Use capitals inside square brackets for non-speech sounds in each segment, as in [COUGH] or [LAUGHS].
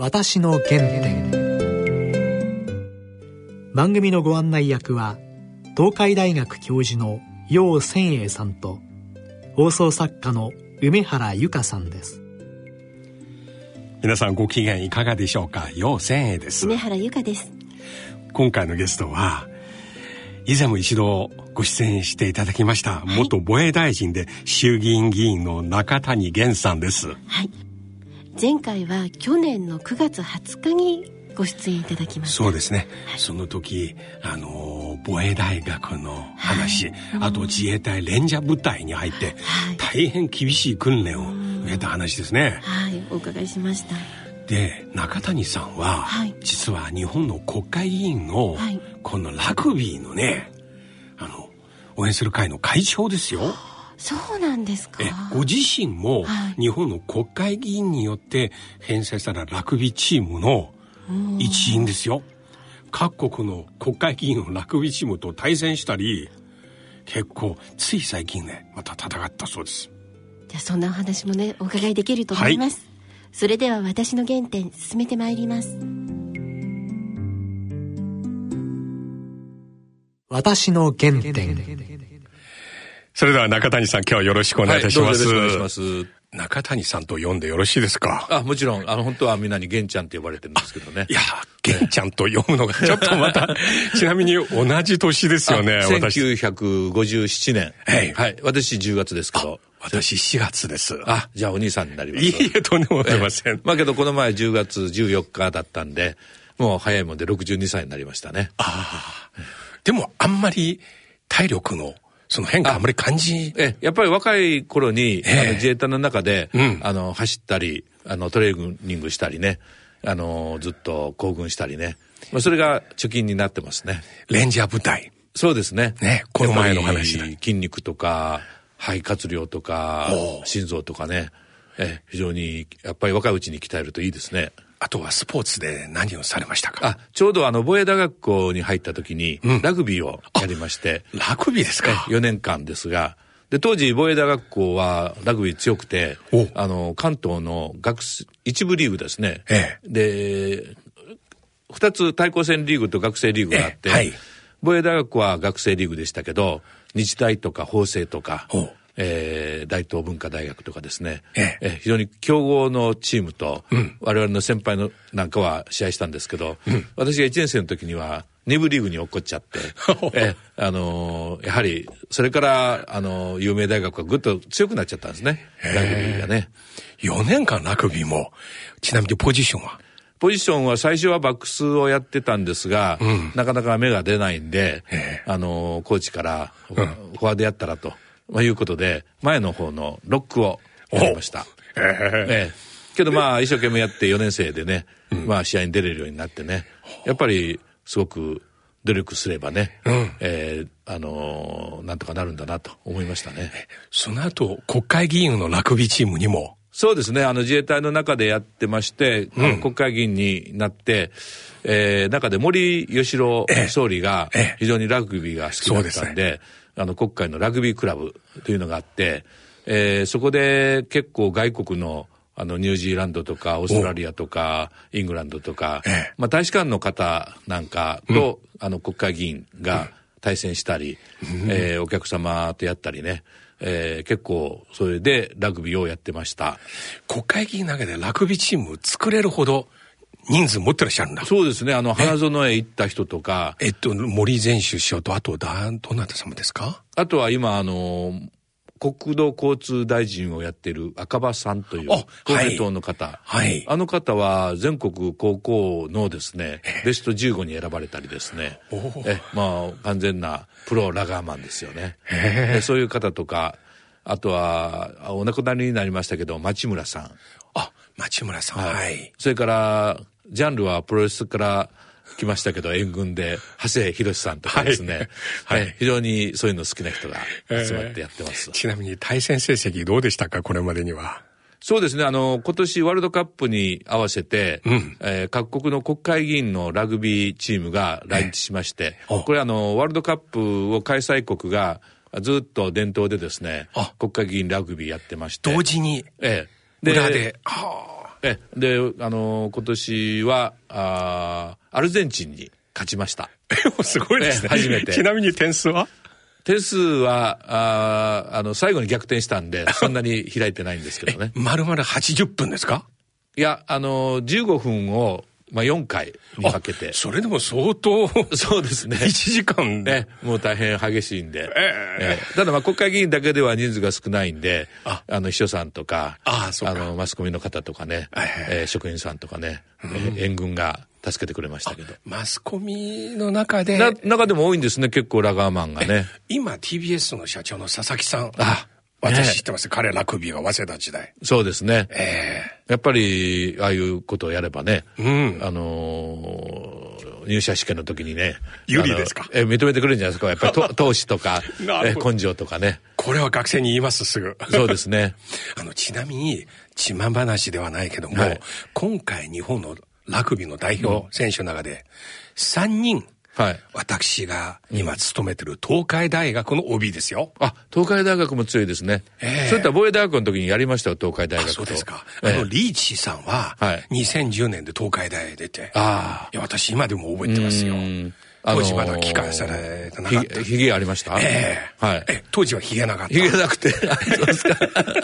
私の原点。番組のご案内役は東海大学教授の楊千栄さんと放送作家の梅原由香さんです。皆さんご機嫌いかがでしょうか？楊千栄です。梅原由香です。今回のゲストは以前も一度ご出演していただきました、はい、元防衛大臣で衆議院議員の中谷源さんです。はい前回は去年の9月20日にご出演いただきましたそうですね、はい、その時あの防衛大学の話、はい。うん、あと自衛隊レンジャー部隊に入って、大変厳しい訓練を受けた話ですね。はい。お伺いしました。で中谷さんは、はい、実は日本の国会議員の、このラグビーのねあの応援する会の会長ですよ。そうなんですか？ご自身も日本の国会議員によって編成されたラグビーチームの一員ですよ。各国の国会議員のラグビーチームと対戦したり、結構つい最近ね、また戦ったそうです。じゃあそんなお話もね、お伺いできると思います。はい、それでは私の原点進めてまいります。私の原点。それでは中谷さん、今日はよろしくお願いいたします。はい、よろしくお願いします。中谷さんと呼んでよろしいですか？あ、もちろん、あの、本当はみんなに玄ちゃんって呼ばれてるんですけどね。いや、玄ちゃんと呼ぶのがちょっとまた、ちなみに同じ年ですよね、私。1957年。はい。はい。私10月ですけど。私4月です。あ、じゃあお兄さんになります。いいえ、とんでもございません。まあけどこの前10月14日だったんで、もう早いもんで62歳になりましたね。ああ。でもあんまり体力のその変化あんまり感じえ、やっぱり若い頃に、あの自衛隊の中で、うん、あの、走ったり、あの、トレーニングしたりね、あの、ずっと行軍したりね。まあ、それが貯金になってますね。レンジャー部隊。そうですね。ね、この前の話筋肉とか、肺活量とか、心臓とかね。え、非常に、やっぱり若いうちに鍛えるといいですね。あとはスポーツで何をされましたか？あ、ちょうどあの、防衛大学校に入った時に、ラグビーをやりまして。ラグビーですか ?4 年間ですが、で、当時、防衛大学校はラグビー強くて、あの、関東の学一部リーグですね。ええ、で、二つ対抗戦リーグと学生リーグがあって、えはい、防衛大学は学生リーグでしたけど、日大とか法政とか、えー、大東文化大学とかですね、ええ。非常に強豪のチームと、うん、我々の先輩のなんかは試合したんですけど、うん、私が1年生の時には、2部リーグに落っこっちゃって、[LAUGHS] えあのー、やはり、それから、あのー、有名大学がぐっと強くなっちゃったんですね。ラグビーがね。4年間ラグビーも、ちなみにポジションは？ポジションは最初はバックスをやってたんですが、うん、なかなか芽が出ないんで、あのー、コーチから、フォワードやったらと。まあ、いうことで、前の方のロックをやりました。えー、えー、けどまあ、一生懸命やって4年生でね、うん、まあ、試合に出れるようになってね、やっぱり、すごく努力すればね、うん、えー、あのー、なんとかなるんだなと思いましたね。その後、国会議員のラグビーチームにもそうですね。あの自衛隊の中でやってまして、うん、国会議員になって、えー、中で森喜朗総理が非常にラグビーが好きだったんで、ええあの、国会のラグビークラブというのがあって、えー、そこで結構外国の、あの、ニュージーランドとか、オーストラリアとか、イングランドとか、ええ、まあ、大使館の方なんかと、うん、あの、国会議員が対戦したり、うん、えー、お客様とやったりね、えー、結構、それでラグビーをやってました。国会議員の中でラグビーチーム作れるほど、人数持ってらっしゃるんだ。そうですね。あの、花園へ行った人とか。えっと、森前首相と、あと、だ、どなた様ですか？あとは今、あの、国土交通大臣をやってる赤羽さんという公明党の方、はい、あの方は全国高校のですね、ベスト15に選ばれたりですね、えまあ完全なプロラガーマンですよね。そういう方とか、あとはお亡くなりになりましたけど、町村さん。あ、町村さん。はい。それから、ジャンルはプロレスから来ましたけど、援軍で、長谷博さんとかですね、はい、はい、非常にそういうの好きな人が集まってやってます、えー、ちなみに対戦成績どうでしたか、これまでには。そうですね、あの、今年ワールドカップに合わせて、うん、えー、各国の国会議員のラグビーチームが来日しまして、えー、これあの、ワールドカップを開催国がずっと伝統でですね、国会議員ラグビーやってまして。同時に。ええ。ー、裏で。はあ。えで、あのー、今年は、あアルゼンチンに勝ちました。すごいですね。初めて。ちなみに点数は？点数は、ああの、最後に逆転したんで、そんなに開いてないんですけどね。丸々80分ですか？いや、あの、15分をまあ、4回にかけて。それでも相当。[LAUGHS] そうですね。1時間ね。もう大変激しいんで。えー、ただまあ国会議員だけでは人数が少ないんで、あの秘書さんとか、ああのマスコミの方とかね、えー、職員さんとかね、うん、援軍が助けてくれましたけど。マスコミの中で。中でも多いんですね、結構ラガーマンがね。今 TBS の社長の佐々木さん。あ私知ってます、彼ラグビーが早稲田時代。そうですね。ええー、やっぱり、ああいうことをやればね、うん、あのー、入社試験の時にね。有利ですか？え認めてくれるんじゃないですか？やっぱり [LAUGHS] 投資とか、え根性とかね。これは学生に言います、すぐ。そうですね。[LAUGHS] あの、ちなみに、自慢話ではないけども、はい、今回日本のラグビーの代表選手の中で、3人、はい。私が今勤めてる東海大学の OB ですよ。あ、東海大学も強いですね。ええー、そういった防衛大学の時にやりましたよ、東海大学そうですか。あの、リーチさんは、はい。2010年で東海大出て、ああ。いや、私今でも覚えてますよ。当時まだ聞かされてなかった。ひげありました？ええー、はい。え、当時はひげなかった。ひげなくて。[LAUGHS] そうですか。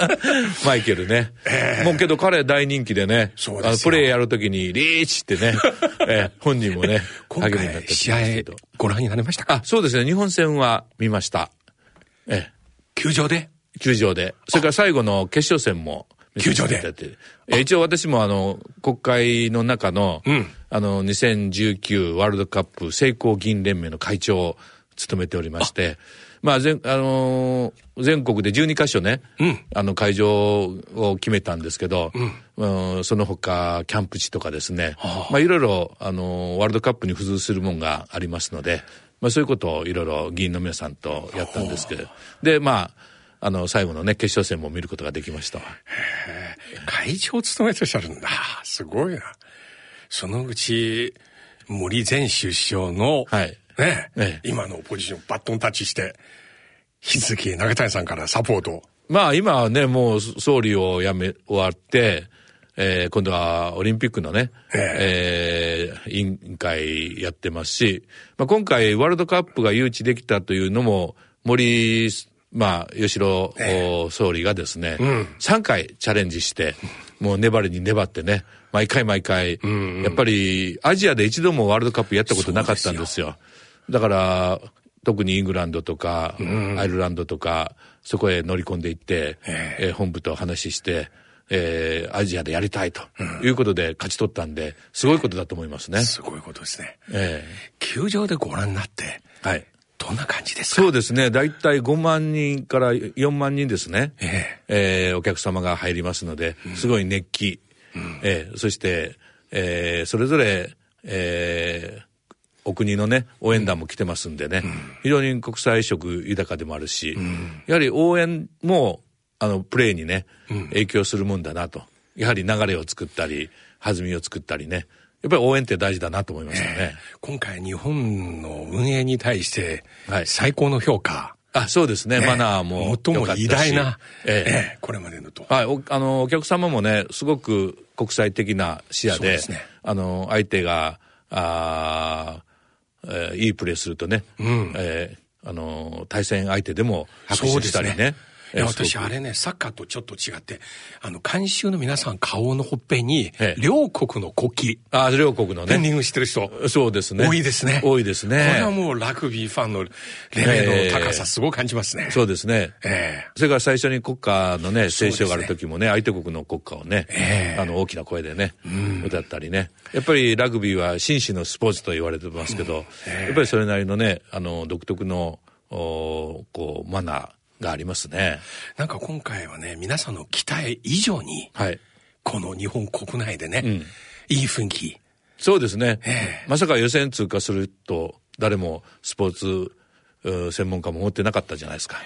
[LAUGHS] マイケルね。ええー、もうけど彼大人気でね。そうですプレーやるときに、リーチってね。[LAUGHS] えー、本人もね、今回試合ご覧になりましたか？あ、そうですね。日本戦は見ました。ええ。球場で？球場で。それから最後の決勝戦も球場で。え一応私もあの、国会の中の、うん、あの、2019ワールドカップ成功議員連盟の会長を務めておりまして、まあ、全、あのー、全国で12カ所ね、うん、あの会場を決めたんですけど、うん、うん、その他、キャンプ地とかですね、はあ、まあ、いろいろ、あのー、ワールドカップに付随するもんがありますので、まあ、そういうことをいろいろ議員の皆さんとやったんですけど、はあ、で、まあ、あの、最後のね、決勝戦も見ることができました。会長を務めてらっしゃるんだ。すごいな。そのうち、森前首相の、はい。ね、ね今のポジションバットンタッチして、引き続き中谷さんからサポートまあ今はね、もう総理を辞め、終わって、えー、今度はオリンピックのね、えー、えー、委員会やってますし、まあ、今回ワールドカップが誘致できたというのも、森、まあ、吉郎、えー、総理がですね、うん、3回チャレンジして、もう粘りに粘ってね、毎回毎回、うんうん、やっぱりアジアで一度もワールドカップやったことなかったんですよ。だから、特にイングランドとか、うん、アイルランドとか、そこへ乗り込んでいって、えー、本部と話して、えー、アジアでやりたいということで勝ち取ったんで、すごいことだと思いますね。すごいことですね。えー、球場でご覧になって、はい。どんな感じですか？そうですね。だいたい5万人から4万人ですね。えー、えー、お客様が入りますので、すごい熱気。うん、えー、そして、えー、それぞれ、えー、お国のね、応援団も来てますんでね、うん、非常に国際色豊かでもあるし、うん、やはり応援も、あの、プレーにね、影響するもんだなと。やはり流れを作ったり、弾みを作ったりね、やっぱり応援って大事だなと思いますよね。えー、今回日本の運営に対して、最高の評価、あ、そうですね。ねマナーも。最も偉大な、えええこれまでのと。はい。お、あの、お客様もね、すごく国際的な視野で、でね、あの、相手が、あえー、いいプレーするとね、うん、えー、あの、対戦相手でも拍手したりね。いや、私、あれね、サッカーとちょっと違って、あの、監修の皆さん顔のほっぺに、両国の国旗。ああ、両国のね。ペンディングしてる人。そうですね。多いですね。多いですね。これはもうラグビーファンのレベルの高さ、すごく感じますね。そうですね。ええそれから最初に国歌のね、聖書がある時もね、相手国の国歌をね、あの、大きな声でね、歌ったりね。やっぱりラグビーは紳士のスポーツと言われてますけど、やっぱりそれなりのね、あの、独特の、おこう、マナー、がありますね。なんか今回はね、皆さんの期待以上に、はい、この日本国内でね、うん、いい雰囲気。そうですね。えー、まさか予選通過すると、誰もスポーツ専門家も思ってなかったじゃないですか。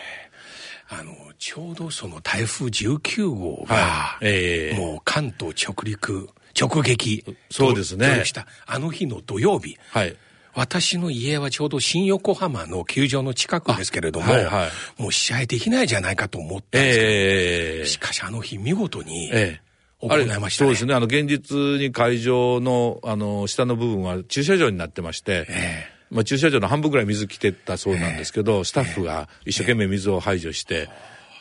あの、ちょうどその台風19号が、はいえー、もう関東直陸、直撃。そうですね。あの日の土曜日。はい。私の家はちょうど新横浜の球場の近くですけれども、はいはい、もう試合できないじゃないかと思ったんですけど、えー、しかしあの日見事に、行いましたね。そうですね。あの、現実に会場の、あの、下の部分は駐車場になってまして、えー、まあ、駐車場の半分ぐらい水来てたそうなんですけど、えー、スタッフが一生懸命水を排除して、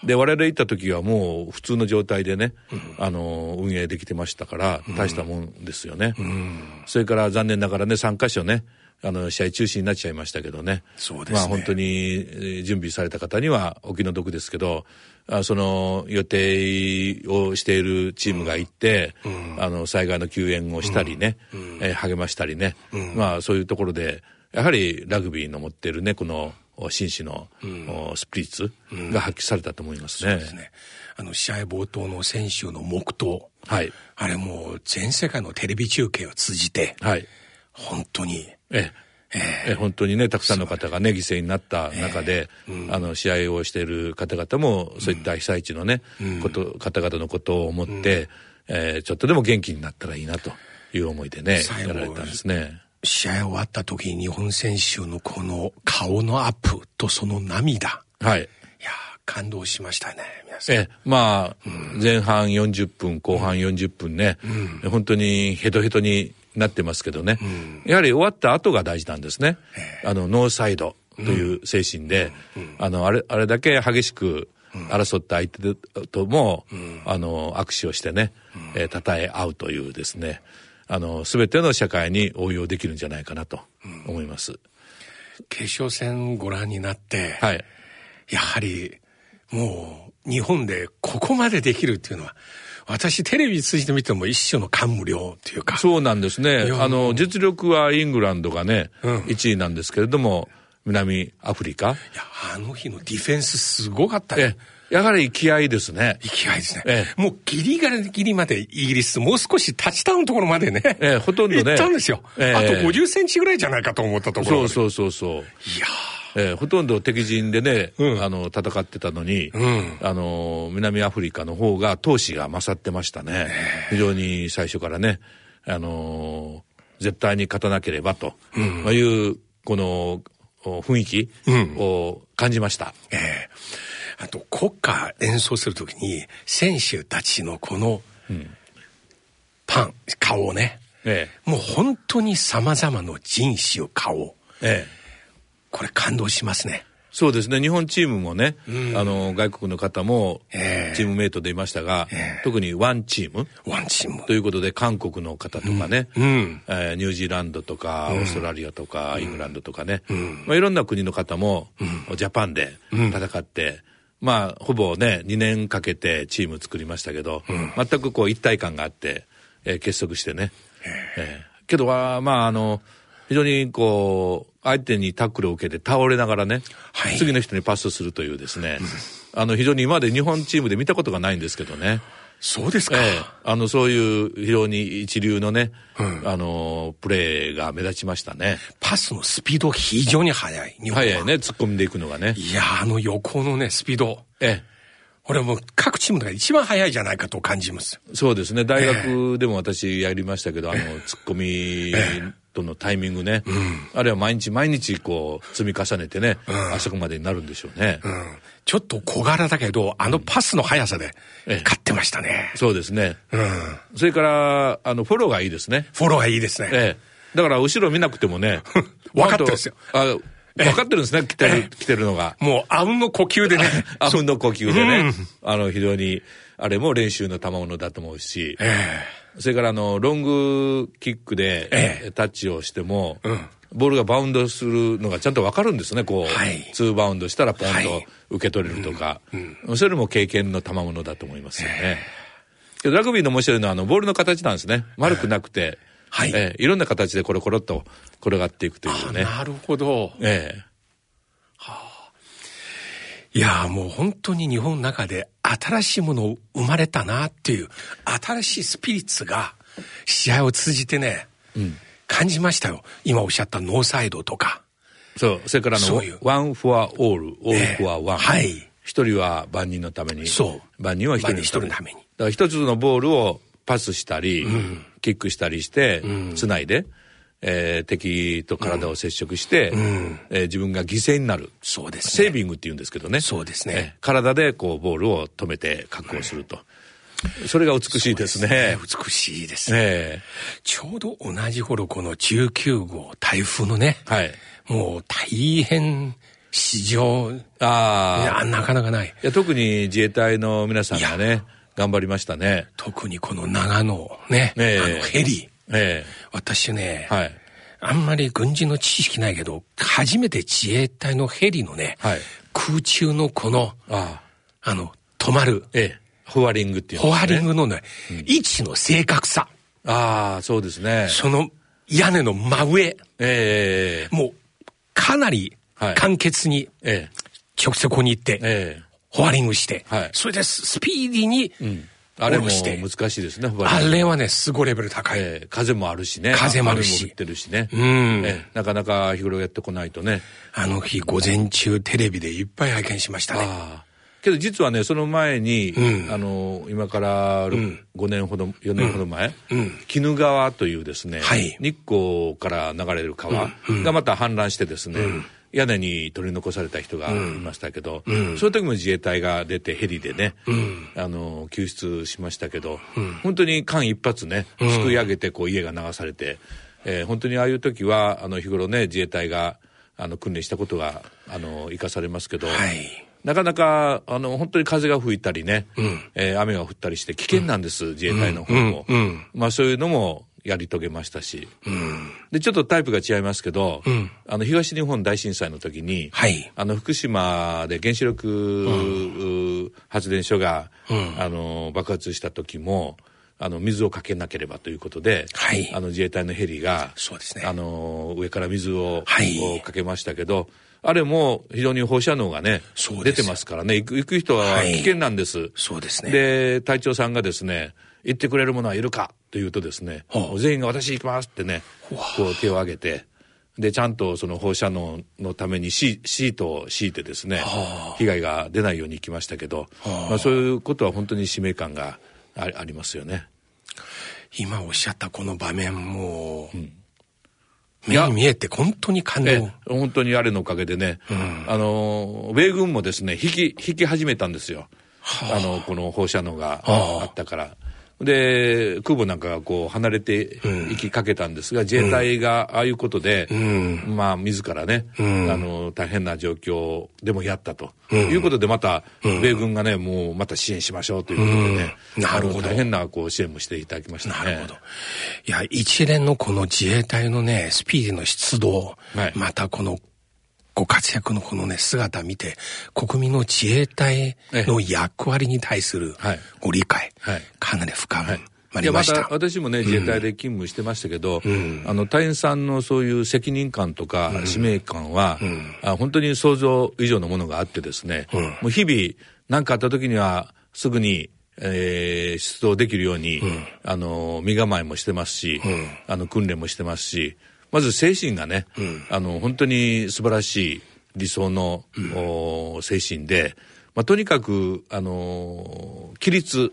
えー、で、我々行った時はもう普通の状態でね、うん、あの、運営できてましたから、大したもんですよね。うん、それから残念ながらね、3カ所ね、あの、試合中止になっちゃいましたけどね。そうですね。まあ本当に準備された方にはお気の毒ですけど、あその予定をしているチームがいて、うん、あの、災害の救援をしたりね、うん、えー、励ましたりね、うん、まあそういうところで、やはりラグビーの持っているね、この、紳士の、スピリッツが発揮されたと思いますね。そうですね。あの、試合冒頭の選手の黙祷。はい。あれもう全世界のテレビ中継を通じて、はい。本当に、えええ本当にね、たくさんの方がね、犠牲になった中で、えーうん、あの、試合をしている方々も、そういった被災地のね、うん、こと、方々のことを思って、うん、えー、ちょっとでも元気になったらいいなという思いでね、やられたんですね。試合終わった時に日本選手のこの顔のアップとその涙。はい。いや感動しましたね、皆さん。え、まあ、前半40分、後半40分ね、本当にヘトヘトになってますけどね、うん、やはり終わった後が大事なんですね。あの、ノーサイドという精神で、うん、あの、あれ、あれだけ激しく争った相手とも、あの、握手をしてね、えー、称え合うというですね、あの、すべての社会に応用できるんじゃないかなと思います。決勝戦ご覧になって、はい。やはり、もう、日本でここまでできるっていうのは、私テレビ通じて見ても一種の感無量っていうか。そうなんですね。あの、実力はイングランドがね、うん、1位なんですけれども、南アフリカ。いや、あの日のディフェンスすごかったね。やはり気合ですね。気合ですね。ええ、もうギリギリまでイギリス、もう少しタッチダウンのところまでね。ええ、ほとんどね。行ったんですよ。ええ、あと50センチぐらいじゃないかと思ったところ。そうそうそうそう。いやえー、ほとんど敵陣でね、うん、あの、戦ってたのに、うん、あの、南アフリカの方が闘志が勝ってましたね。非常に最初からね、あの絶対に勝たなければと、うん、まあ、いう、この、雰囲気を感じました。ええー、あと、国歌演奏するときに、選手たちのこの、パン、顔をね、ええ、もう本当に様々な人種顔、ええ、これ感動しますね。そうですね。日本チームもね、うん、あの、外国の方も、チームメイトでいましたが、えー、特にワンチーム。ワンチーム。ということで、韓国の方とかね、うん、えー、ニュージーランドとか、オーストラリアとか、イングランドとかね、まあ、いろんな国の方も、ジャパンで戦って、まあ、ほぼね、2年かけてチーム作りましたけど、全くこう一体感があって、えー、結束してね。えー、けどは、まあ、あの、非常にこう、相手にタックルを受けて倒れながらね、はい、次の人にパスするというですね、あの、非常に今まで日本チームで見たことがないんですけどね。そうですか、ええ、あの、そういう非常に一流のね、うん、あの、プレーが目立ちましたね。パスのスピード非常に速い。速いね、突っ込んでいくのがね。いや、あの横のね、スピード。ええ。俺はもう各チームが一番速いじゃないかと感じます。そうですね。大学でも私やりましたけど、えあの、突っ込み、とのタイミングね、うん、あるいは毎日毎日こう積み重ねてね、うん、あそこまでになるんでしょうね。うん、ちょっと小柄だけど、あのパスの速さで勝ってましたね。そうですね。うん、それから、あの、フォローがいいですね。フォローがいいですね。ええ。だから後ろ見なくてもね、[LAUGHS] 分かってるんですよ。あ分かってるんですね、来てる、来てるのが。もう、あうんの呼吸でね。[LAUGHS] あうんの呼吸でね。あの、非常に、あれも練習の賜物だと思うし。ええそれからあの、ロングキックで、タッチをしても、うん、ボールがバウンドするのがちゃんとわかるんですね、こう、はい、ツーバウンドしたらポンと受け取れるとか、はいうん、それも経験の賜物だと思いますよね。ラグビーの面白いのは、あの、ボールの形なんですね。丸くなくて、はい、えー、いろんな形でコロコロっと転がっていくというね。なるほど。ええ。いやもう本当に日本の中で新しいもの生まれたなっていう、新しいスピリッツが試合を通じてね、うん、感じましたよ。今おっしゃったノーサイドとか。そう、それからの、 One for all, all for one。はい。一人は万人のために。そう。万人は一人のために。だから一つのボールをパスしたり、うん、キックしたりして、つないで、えー、敵と体を接触して、うん、えー、自分が犠牲になる。そうです、ね、セービングって言うんですけどね。そうですね。えー、体でこうボールを止めて確保すると。それが美しいですね。すね美しいですね。ちょうど同じ頃この19号台風のね、はい、もう大変市場、ああ。なかなかない。いや、特に自衛隊の皆さんがね、頑張りましたね。特にこの長野ね、ねあのヘリ。ええ、私ね、はい、あんまり軍事の知識ないけど、初めて自衛隊のヘリのね、はい、空中のこの、ああ。の、止まる。ええ。ホワリングっていう、ね、ホワリングのね、うん、位置の正確さ。ああ、そうですね。その屋根の真上。ええもう、かなり簡潔に、ええ。直接ここに行って、ええ。ホワリングして、はい、それでスピーディーに、うんあれも難しいですね、あれはね、すごいレベル高い。えー、風もあるしね。風もあるし。降ってるしね。うん、えー、なかなか日頃やってこないとね。あの日、午前中テレビでいっぱい拝見しましたね。あけど実はね、その前に、うん、あの、今から5年ほど、4年ほど前、鬼怒川というですね、はい、日光から流れる川がまた氾濫してですね、屋根に取り残された人がいましたけど、うん、その時も自衛隊が出てヘリでね、うん、あの救出しましたけど、うん、本当に間一髪ねすくい上げてこう家が流されて、えー、本当にああいう時はあの日頃ね自衛隊があの訓練したことがあの生かされますけど、はい、なかなかあの本当に風が吹いたりね、うん、えー、雨が降ったりして危険なんです、自衛隊の方も、まあそういうのもやり遂げましたし、うん、でちょっとタイプが違いますけど、うん、あの東日本大震災の時に、はい、あの福島で原子力、発電所が、あの爆発した時もあの水をかけなければということで、はい、あの自衛隊のヘリがそうです、ね、あの上から水を,、はい、かけましたけどあれも非常に放射能がね出てますからね。行く行く人は危険なんです、はい、そうですね。で隊長さんがですね言ってくれる者はいるかというとですね、はあ、全員が私行きますってね、こう手を挙げて、で、ちゃんとその放射能のためにシシートを敷いてですね、はあ、被害が出ないように行きましたけど、はあ、まあ、そういうことは本当に使命感がありますよね。今おっしゃったこの場面も、うん、目に見えて本当に感動。本当にあれのおかげでね、うん、あの、米軍もですね、引き、引き始めたんですよ。はあ、あの、この放射能があったから。で、空母なんかがこう離れていきかけたんですが、自衛隊がああいうことで、うん、まあ自らね、うん、あの、大変な状況でもやったと、いうことで、また、米軍がね、もうまた支援しましょうということでね、なるほど。大変なこう支援もしていただきましたね。なるほど。いや、一連のこの自衛隊のね、スピーディーの出動、はい、またこのご活躍のこのね、姿見て、国民の自衛隊の役割に対するご理解、はい、かなり深まりました。また私もね、自衛隊で勤務してましたけど、うん、あの、隊員さんのそういう責任感とか使命感は、うん、あ本当に想像以上のものがあってですね、うん、もう日々何かあった時にはすぐにえー、出動できるように、うん、あの、身構えもしてますし、うん、あの、訓練もしてますし、まず精神がね、うん、あの本当に素晴らしい理想の、うん、精神で、まあ、とにかくあの規律、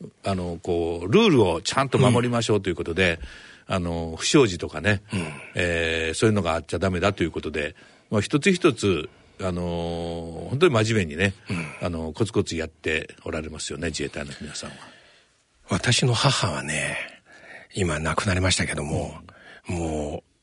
うん、あのこうルールをちゃんと守りましょうということで、あの不祥事とかね、うん、えー、そういうのがあっちゃダメだということで、まあ、一つ一つあの本当に真面目にね、あのコツコツやっておられますよね自衛隊の皆さんは。私の母はね今亡くなりましたけども、もう、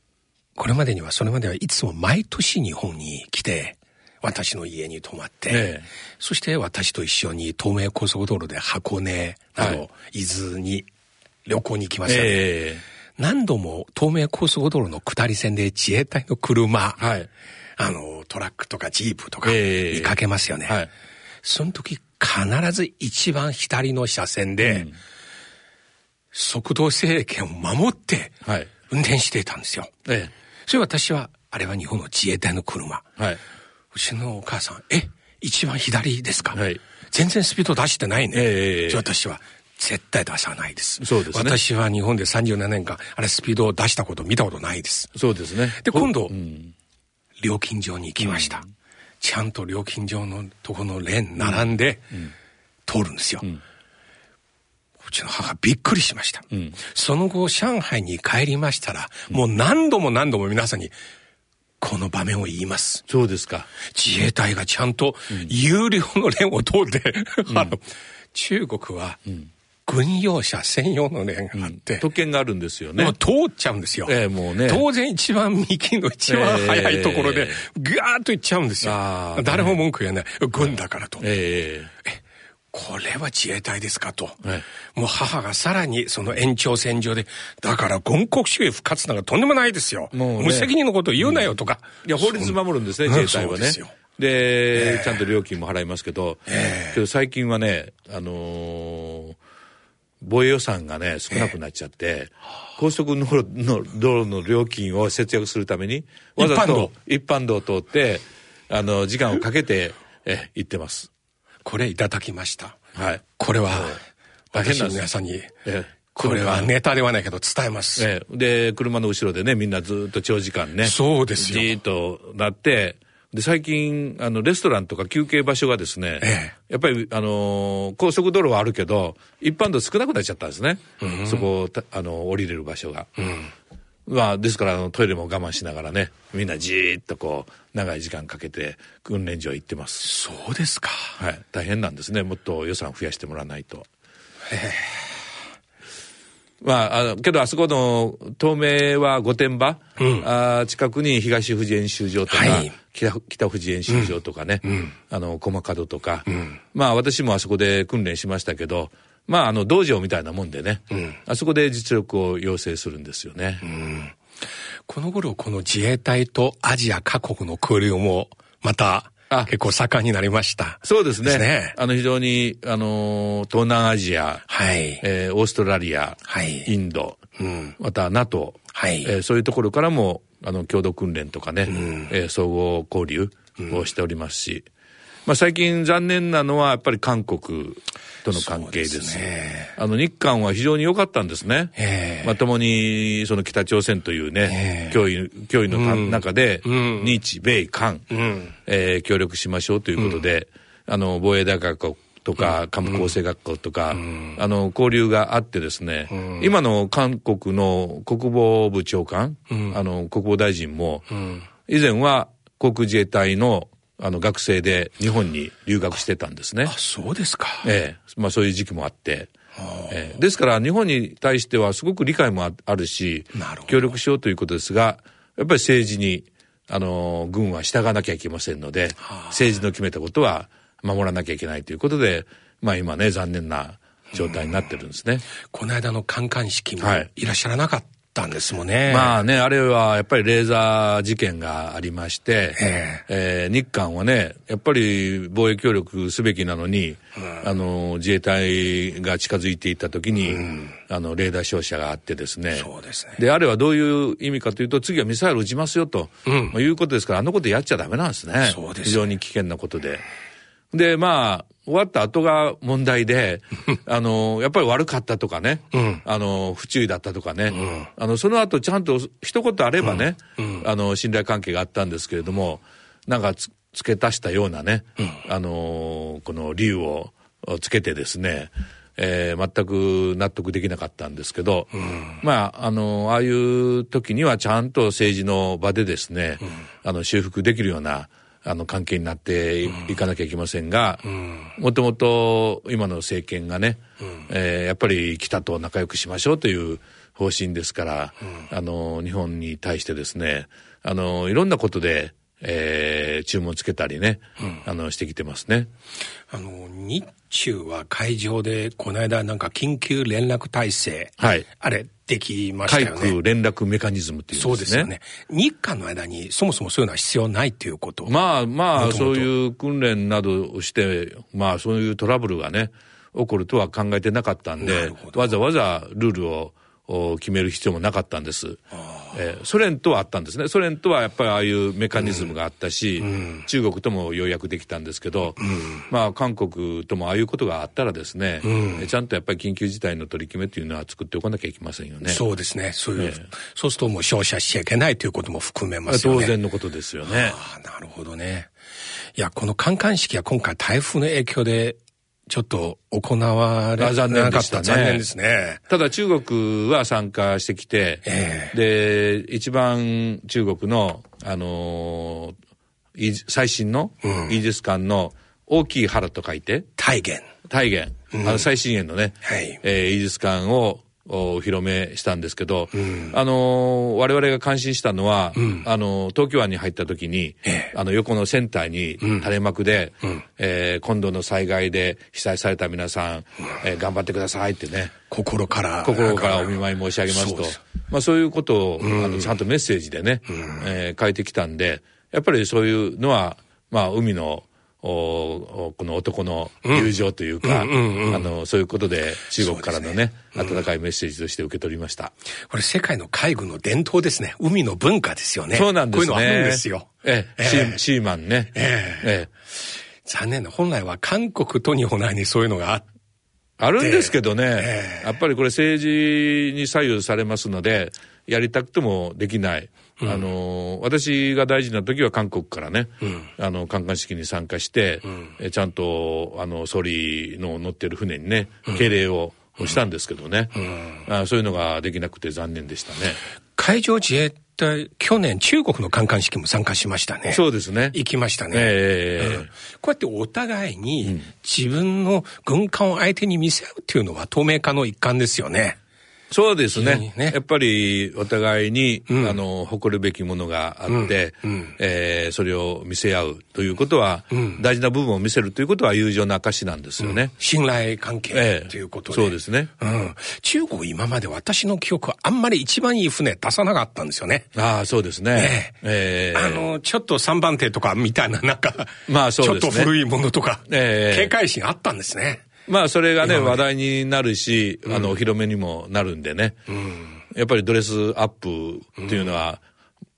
これまでには、それまではいつも毎年日本に来て、私の家に泊まって、ええ、そして私と一緒に東名高速道路で箱根など、はい、伊豆に旅行に行きました。ね、え、何度も東名高速道路の下り線で自衛隊の車、はい、あの、トラックとかジープとか見かけますよね。はい、その時必ず一番左の車線で、うん、速度制限を守って、はい運転していたんですよ。ええ。それ私は、あれは日本の自衛隊の車。はい。うちのお母さん、え、一番左ですか？はい。全然スピード出してないね。ええ。私は、絶対出さないです。そうですね。私は日本で37年間、あれスピードを出したこと見たことないです。そうですね。で、今度、うん、料金所に行きました。うん、ちゃんと料金所のとこのレーン並んで、うん、通るんですよ。うんうちの母びっくりしました。うん、その後、上海に帰りましたら、もう何度も何度も皆さんに、この場面を言います。そうですか。自衛隊がちゃんと有料の連を通って、あの、中国は、軍用車専用のレーンがあって、うん、特権があるんですよね。も通っちゃうんですよ。ええ、もうね。当然一番右の一番早いところで、ぐーっと行っちゃうんですよ。誰も文句言えない。軍だからと。ええこれは自衛隊ですかと。もう母がさらにその延長線上で、だから軍国主義復活なんかとんでもないですよ。ね、無責任のことを言うなよとか。うん、いや、法律守るんですね、自衛隊はね。で、えー、ちゃんと料金も払いますけど、えー、けど最近はね、あのー、防衛予算がね、少なくなっちゃって、えー、高速のの道路の料金を節約するために、わざと一般道を通って、あの、時間をかけて、え、行ってます。これいただきました。はい。これは、私の皆さんに、えこれはネタではないけど伝えます。えで、車の後ろでね、みんなずっと長時間ね。そうですよ。じーっとなって、で、最近、あの、レストランとか休憩場所がですね、ええ、やっぱり、あのー、高速道路はあるけど、一般道少なくなっちゃったんですね。うん、そこ、あの、降りれる場所が。うん、まあ、ですから、あの、トイレも我慢しながらね、みんなじーっとこう、長い時間かけて訓練場行ってます。そうですか。はい。大変なんですね。もっと予算増やしてもらわないと。へえ。まあ、あの、けどあそこの、東名は御殿場、うん、あ近くに東富士演習場とか、はい、北北富士演習場とかね、うん、あの、駒門とか、うん、まあ私もあそこで訓練しましたけど、まああの、道場みたいなもんでね、あそこで実力を要請するんですよね。この頃、この自衛隊とアジア各国の交流も、また、結構盛んになりました。そうですね。すねあの、非常に、あの、東南アジア、はい。えー、オーストラリア、はい。インド、うん。また NATO、はい。えー、そういうところからも、あの、共同訓練とかね、うん、えー、総合交流をしておりますし、うんまあ、最近残念なのはやっぱり韓国との関係です。ね、あの日韓は非常に良かったんですね。まあ、共にその北朝鮮というね、脅威、脅威の、うん、中で、日米韓、うん、えー、協力しましょうということで、うん、あの防衛大学とか、幹部構成学校とか、うん、あの、交流があってですね、うん、今の韓国の国防部長官、うん、あの、国防大臣も、以前は航空自衛隊のあの学生で日本に留学してたんですね。あ、そうですか。ええ。まあそういう時期もあって。ええ、ですから日本に対してはすごく理解もあるし、協力しようということですが、やっぱり政治に、あの、軍は従わなきゃいけませんので、政治の決めたことは守らなきゃいけないということで、まあ今ね、残念な状態になってるんですね。この間の観艦式もいらっしゃらなかった、たんですもんね。まあね、あれはやっぱりレーザー事件がありまして、ええー、日韓はね、やっぱり防衛協力すべきなのに、うん、あの、自衛隊が近づいていった時に、うん、あの、レーダー照射があってですね。そうですね。で、あれはどういう意味かというと、次はミサイル撃ちますよと、うん、まあ、いうことですから、あのことやっちゃダメなんですね。そうです、ね、非常に危険なことで。で、まあ、終わった後が問題で、[LAUGHS] あの、やっぱり悪かったとかね、うん、あの、不注意だったとかね、うん、あの、その後ちゃんと一言あればね、うん、あの、信頼関係があったんですけれども、なんかつ付け足したようなね、あの、この理由をつけてですね、えー、全く納得できなかったんですけど、まあ、あの、ああいう時にはちゃんと政治の場でですね、あの、修復できるような、あの関係になっていかなきゃいけませんが、もともと今の政権がね、うん、えー、やっぱり北と仲良くしましょうという方針ですから、うん、あの日本に対してですねあのいろんなことでえー、注文つけたりね、うん、あの、してきてますね。あの、日中は会場で、この間なんか緊急連絡体制。はい。あれ、できましたよね。海空連絡メカニズムっていう、ね、そうですよね。日韓の間にそもそもそういうのは必要ないっていうことまあまあ、そういう訓練などをして、まあそういうトラブルがね、起こるとは考えてなかったんで、わざわざルールを決める必要もなかったんです。えー、ソ連とはあったんですね。ソ連とはやっぱりああいうメカニズムがあったし、うん、中国ともようやくできたんですけど、うん、まあ韓国ともああいうことがあったらですね、うん、ちゃんとやっぱり緊急事態の取り決めというのは作っておかなきゃいけませんよね。そうですね。そういう、えー、そうするともう照射しちゃいけないということも含めますよね。当然のことですよね。あなるほどね。いや、この観艦式は今回台風の影響でちょっと行われ残念でしたね。残念ですね。ただ中国は参加してきて、えー、で、一番中国の、あのー、最新のイージス艦の大きい腹と書いて、大元。大元。あの最新鋭のね、はい、えー、イージス艦をお披露目したんですけど、うん、あのー、我々が感心したのは、うん、あのー、東京湾に入った時に、ええ、あの、横のセンターに垂れ幕で、うん、えー、今度の災害で被災された皆さん、うん、えー、頑張ってくださいってね。心から。心からお見舞い申し上げますと。まあそういうことを、あの、ちゃんとメッセージでね、うん、えー、書いてきたんで、やっぱりそういうのは、まあ海の、おこの男の友情というか、あの、そういうことで中国からのね、ね温かいメッセージとして受け取りました。これ世界の海軍の伝統ですね。海の文化ですよね。そうなんですね。こういうのあるんですよ。ええ、シーシーマンね。ええええ、残念な。本来は韓国と日本内にそういうのがあって、あるんですけどね、えー、やっぱりこれ政治に左右されますので、やりたくてもできない。うん、あの、私が大事な時は韓国からね、うん、あの、観艦式に参加して、うん、えちゃんと、あの、総理の乗ってる船にね、敬礼をしたんですけどね、あそういうのができなくて残念でしたね。海上自衛隊、去年中国の観艦式も参加しましたね。そうですね。行きましたね。えー、こうやってお互いに自分の軍艦を相手に見せ合うっていうのは透明化の一環ですよね。そうですね。ねやっぱりお互いに、うん、あの、誇るべきものがあって、うん、えー、それを見せ合うということは、うん、大事な部分を見せるということは友情の証なんですよね。信頼関係ということで、えー、そうですね。うん。中国今まで私の記憶はあんまり一番いい船出さなかったんですよね。ああ、そうですね。えー、えー、あの、ちょっと三番手とかみたいな、なんか、まあそうですね。ちょっと古いものとか、えー、警戒心あったんですね。まあ、それがね、話題になるし、あの、お披露目にもなるんでね。うん、やっぱりドレスアップっていうのは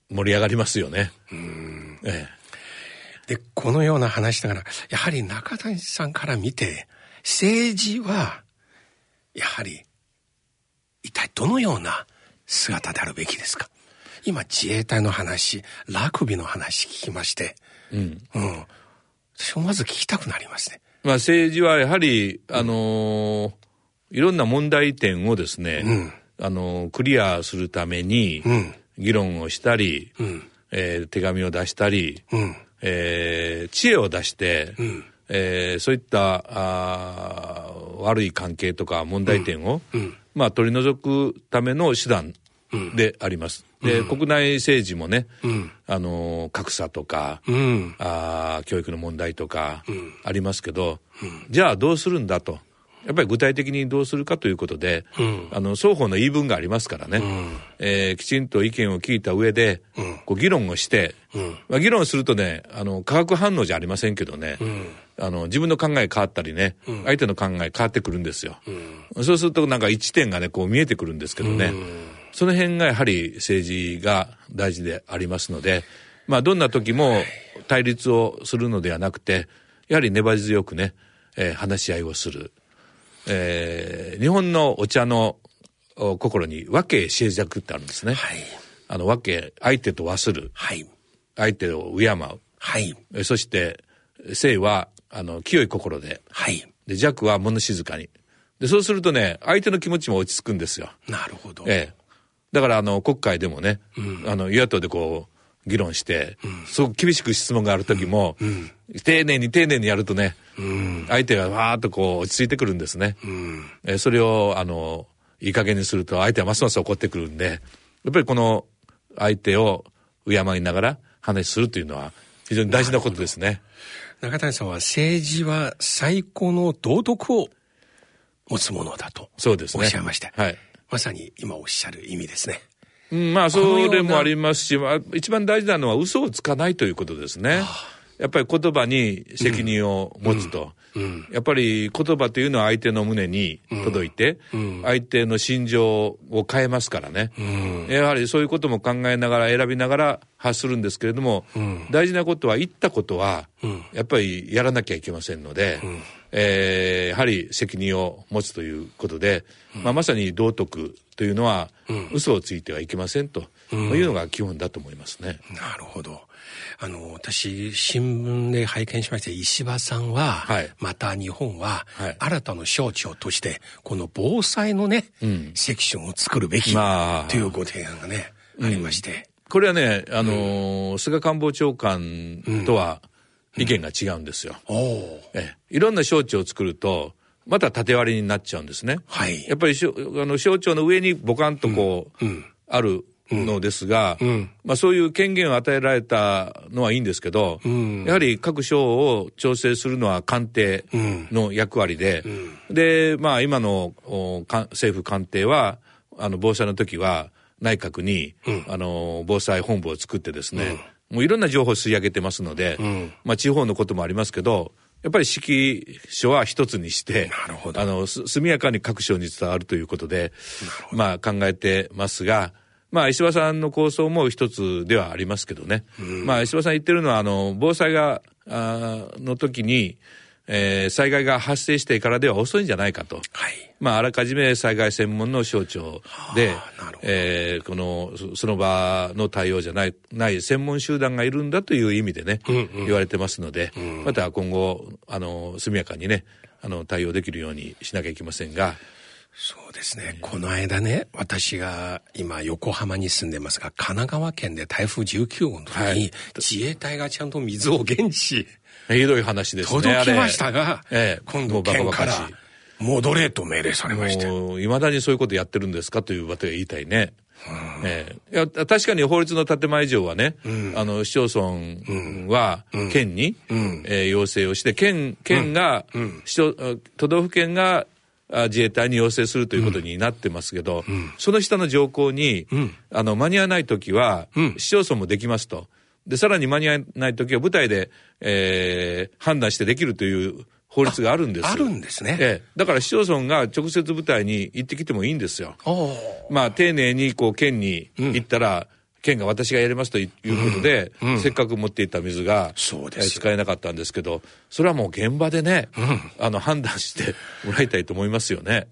盛り上がりますよね。うん、ええ、で、このような話だから、やはり中谷さんから見て、政治は、やはり、一体どのような姿であるべきですか？今、自衛隊の話、ラグビーの話聞きまして、うん。うん。私もまず聞きたくなりますね。まあ政治はやはり、あのー、いろんな問題点をですね、うん、あのー、クリアするために、議論をしたり、うん、えー、手紙を出したり、うん、えー、知恵を出して、うん、えー、そういったあ悪い関係とか問題点を、うん、まあ取り除くための手段であります。で、うん、国内政治もね、うん、あの、格差とか、うん、あ教育の問題とか、ありますけど、じゃあどうするんだと。やっぱり具体的にどうするかということで、あの、双方の言い分がありますからね、うん、えー、きちんと意見を聞いた上で、こう議論をして、まあ、議論するとね、あの、化学反応じゃありませんけどね、あの、自分の考え変わったりね、相手の考え変わってくるんですよ。そうするとなんか一点がね、こう見えてくるんですけどね、その辺がやはり政治が大事でありますので、まあどんな時も対立をするのではなくて、やはり粘り強くね、えー、話し合いをする。えー、日本のお茶の心に和気静寂ってあるんですね。はい。あの和気、相手と和する。はい。相手を敬う。はい。そして、生は、あの、清い心で。はい。で、弱は物静かに。で、そうするとね、相手の気持ちも落ち着くんですよ。なるほど。ええ。だからあの国会でもね、うん、あの与野党でこう議論して、うん、すごく厳しく質問がある時も、うん、丁寧に丁寧にやるとね、相手がわーっとこう落ち着いてくるんですね。えそれをあのいい加減にすると相手はますます怒ってくるんで、やっぱりこの相手を敬いながら話するというのは非常に大事なことですね。中谷さんは政治は最高の道徳を持つものだとそうですね。おっしゃいました。はい。まさに今おっしゃる意味ですね。うん、まあ、それもありますし、まあ、一番大事なのは嘘をつかないということですね。やっぱり言葉に責任を持つと。うんうん、やっぱり言葉というのは相手の胸に届いて、相手の心情を変えますからね、やはりそういうことも考えながら選びながら発するんですけれども、大事なことは言ったことは、やっぱりやらなきゃいけませんので、えー、やはり責任を持つということで、まあ、まさに道徳というのは、うん、嘘をついてはいけませんと、うん、いうのが基本だと思いますね。なるほど。あの、私、新聞で拝見しました石破さんは、はい、また日本は、新たな省庁として、この防災のね、うん、セクションを作るべき、まあ、というご提案がね、ありまして。これはね、あのー、菅官房長官とは、意見が違うんですよ。ええ、いろんな招致を作ると、また縦割りになっちゃうんですね。はい。やっぱりしょあの省庁の上にボカンとこう、うん、あるのですが、うん、まあそういう権限を与えられたのはいいんですけど、うん、やはり各省を調整するのは官邸の役割で、で、まあ今の政府官邸は、あの防災の時は内閣に、あの防災本部を作ってですね、もういろんな情報を吸い上げてますので、まあ地方のこともありますけど、やっぱり指揮書は一つにして、あの、速やかに各省に伝わるということで、まあ考えてますが、まあ石破さんの構想も一つではありますけどね。まあ石破さん言ってるのは、あの、防災が、あの時に、えー、災害が発生してからでは遅いんじゃないかと。はい。まあ、あらかじめ災害専門の省庁で、えー、この、その場の対応じゃない、ない専門集団がいるんだという意味でね、うんうん、言われてますので、うん、また今後、あの、速やかにね、あの、対応できるようにしなきゃいけませんが、そうですね。この間ね、私が今横浜に住んでますが、神奈川県で台風19号の時に、はい、自衛隊がちゃんと水を現地ひどい話ですね。届きましたが、ええ、今度県から戻れと命令されまして。いまだにそういうことやってるんですかというわけが言いたいね。ええ、いや確かに法律の建前上はね、うん、あの市町村は県に、うん、えー、要請をして県県が、うん、都道府県が自衛隊に要請するということになってますけど、その下の条項に、あの間に合わない時は、市町村もできますと。で、さらに間に合わない時は舞台で、えー、判断してできるという法律があるんですあるんですね。ええ。だから市町村が直接舞台に行ってきてもいいんですよ。まあ、丁寧にこう、県に行ったら、うん、県が私がやりますということで、うんうん、せっかく持っていた水が、そうです使えなかったんですけど、それはもう現場でね、あの、判断してもらいたいと思いますよね。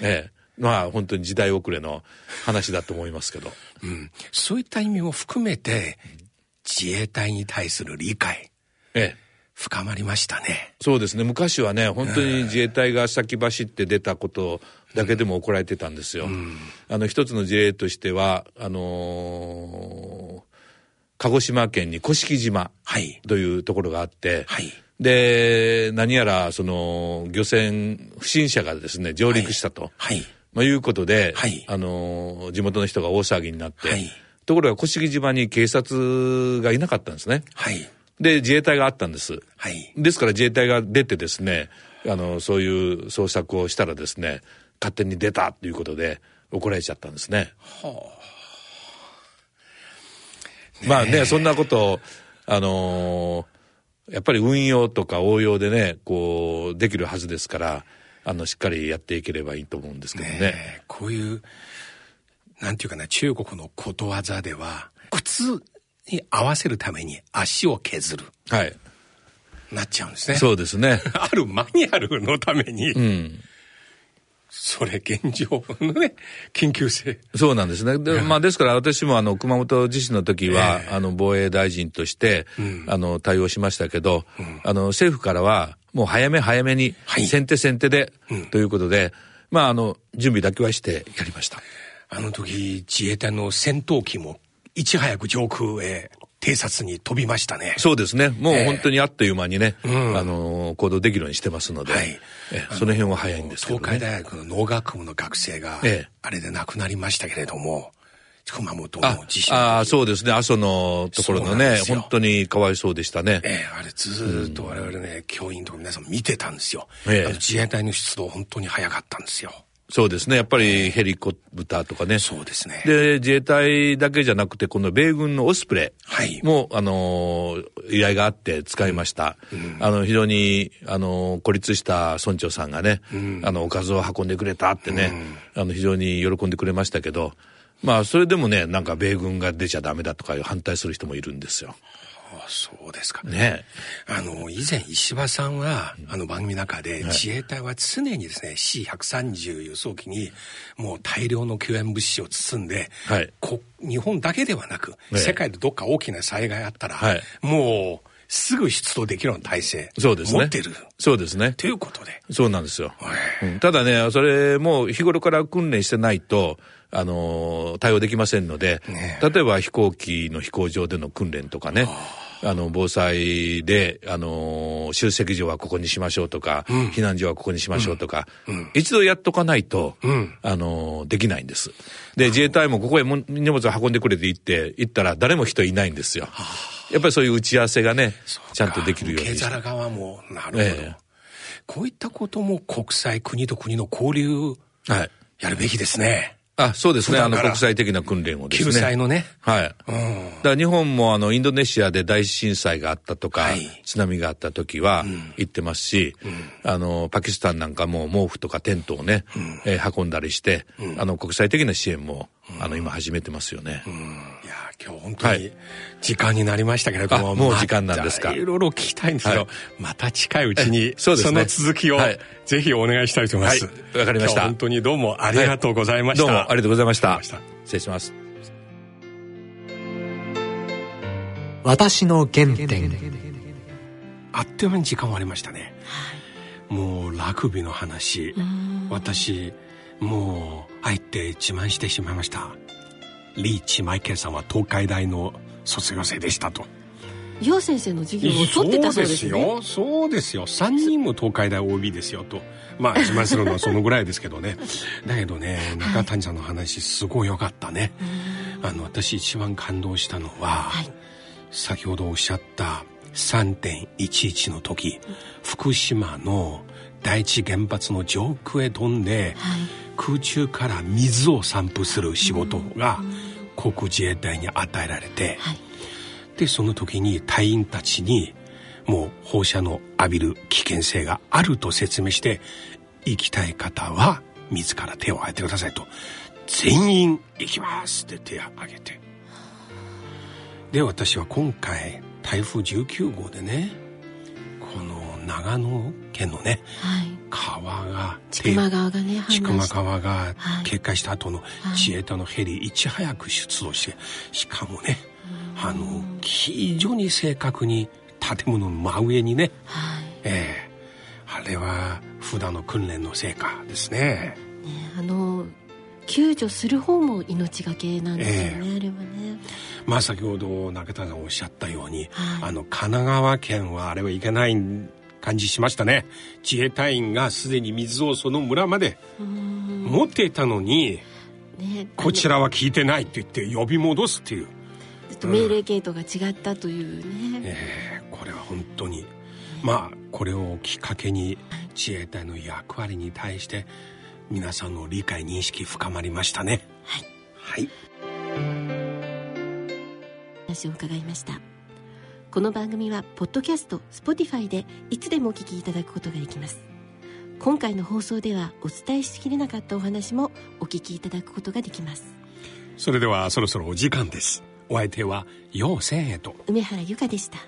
ええ。まあ、本当に時代遅れの話だと思いますけど。うん。そういった意味も含めて、自衛隊に対する理解、ええ、深まりましたね。そうですね。昔はね、本当に自衛隊が先走って出たことだけでも怒られてたんですよ。うん、あの、一つの事例としては、あのー、鹿児島県に甑島というところがあって、はい、で、何やら、その、漁船不審者がですね、上陸したと。はい。まあ、いうことで、はい、あのー、地元の人が大騒ぎになって、はいところが甑島に警察がいなかったんですね。はい。で、自衛隊があったんです。はい。ですから自衛隊が出てですね、あの、そういう捜索をしたらですね、勝手に出たということで怒られちゃったんですね。はあ。まあね、そんなことを、あのー、やっぱり運用とか応用でね、こう、できるはずですから、あの、しっかりやっていければいいと思うんですけどね。ねこういう、なんていうかな、中国のことわざでは、靴に合わせるために足を削る。はい。なっちゃうんですね。そうですね。[LAUGHS] あるマニュアルのために、うん、それ現状のね、緊急性。そうなんですね。で、まあですから私もあの、熊本地震の時は、えー、あの、防衛大臣として、うん、あの、対応しましたけど、うん、あの、政府からは、もう早め早めに、先手先手で、ということで、まああの、準備だけはしてやりました。あの時、自衛隊の戦闘機もいち早く上空へ偵察に飛びましたね。そうですね。もう本当にあっという間にね、えー、あの、行動できるようにしてますので、はい、えその辺は早いんですけど、ね、東海大学の農学部の学生が、あれで亡くなりましたけれども、熊本の地震ああ、そうですね。阿蘇のところのね、本当にかわいそうでしたね。ええー、あれずっと我々ね、うん、教員とか皆さん見てたんですよ。えー、自衛隊の出動本当に早かったんですよ。そうですね。やっぱりヘリコプターとかね。そうですね。で、自衛隊だけじゃなくて、この米軍のオスプレイも、はい、あの、依頼があって使いました。うん、あの、非常に、あの、孤立した村長さんがね、うん、あの、おかずを運んでくれたってね、うん、あの、非常に喜んでくれましたけど、まあ、それでもね、なんか米軍が出ちゃダメだとか反対する人もいるんですよ。そうですか。ね。あの、以前石破さんは、あの番組の中で、自衛隊は常にですね、C130 輸送機に、もう大量の救援物資を包んで、はい、こ日本だけではなく、世界でどっか大きな災害あったら、はい、もう、すぐ出動できるような体制、そうですね。持ってる。そうですね。ということで。そうなんですよ。うん、ただね、それも日頃から訓練してないと、あの、対応できませんので、ね、例えば飛行機の飛行場での訓練とかね、あの、防災で、あの、集積所はここにしましょうとか、うん、避難所はここにしましょうとか、うん、一度やっとかないと、うん、あの、できないんです。で、自衛隊もここへ荷物を運んでくれて行って、行ったら誰も人いないんですよ。やっぱりそういう打ち合わせがね、ちゃんとできるように。受け皿側も、なるほど。えーこういったことも国際、国と国の交流、はい。やるべきですね。あ、そうですね。あの、国際的な訓練をですね。救済のね。はい。うん。だから日本もあの、インドネシアで大震災があったとか、はい、津波があった時は行ってますし、うん、あの、パキスタンなんかも毛布とかテントをね、うん、えー、運んだりして、うん、あの、国際的な支援も、あの、今始めてますよね。うん、いや、今日本当に時間になりましたけれども、はい、もう時間なんですか？いろいろ聞きたいんですけど、はい、また近いうちに、そ,、ね、その続きを、はい、ぜひお願いしたいと思います。わ、はい、かりました。本当にどうもありがとうございました。どうもありがとうございました。失礼します。私の原点。あっという間に時間終わりましたね。もうラグビーの話、私、もう、あえて自慢してしまいました。リーチ・マイケルさんは東海大の卒業生でしたと。楊先生の授業を取ってたそうですよ。そうですよ。3人も東海大 OB ですよと。まあ、自慢するのはそのぐらいですけどね。[LAUGHS] だけどね、中谷さんの話すごい良かったね。あの、私一番感動したのは、はい、先ほどおっしゃった3.11の時、福島の第一原発の上空へ飛んで、はい、空中から水を散布する仕事が航空自衛隊に与えられて、はい、でその時に隊員たちにもう放射能浴びる危険性があると説明して行きたい方は自ら手を挙げてくださいと。全員行きますって手を挙げて。で私は今回台風19号でね長野県のね、はい、川が千曲川がね千曲川が決壊した後の自衛隊のヘリいち早く出動してしかもねあの非常に正確に建物の真上にね、はい、えー、あれは普段の訓練の成果ですね。ねあの救助する方も命がけなんですよね、えー、あれはね。まあ先ほど中田さんおっしゃったように、はい、あの神奈川県はあれはいけない感じしましたね。自衛隊員がすでに水をその村まで持っていたのに、ね、こちらは聞いてないって言って呼び戻すっていう。命令系統が違ったというね、うん、えー、これは本当に。まあこれをきっかけに自衛隊の役割に対して皆さんの理解認識深まりましたね。はい、はい、話を伺いましたこの番組はポッドキャスト Spotify でいつでもお聞きいただくことができます。今回の放送ではお伝えしきれなかったお話もお聞きいただくことができます。それではそろそろお時間です。お相手は陽千恵と。梅原由香でした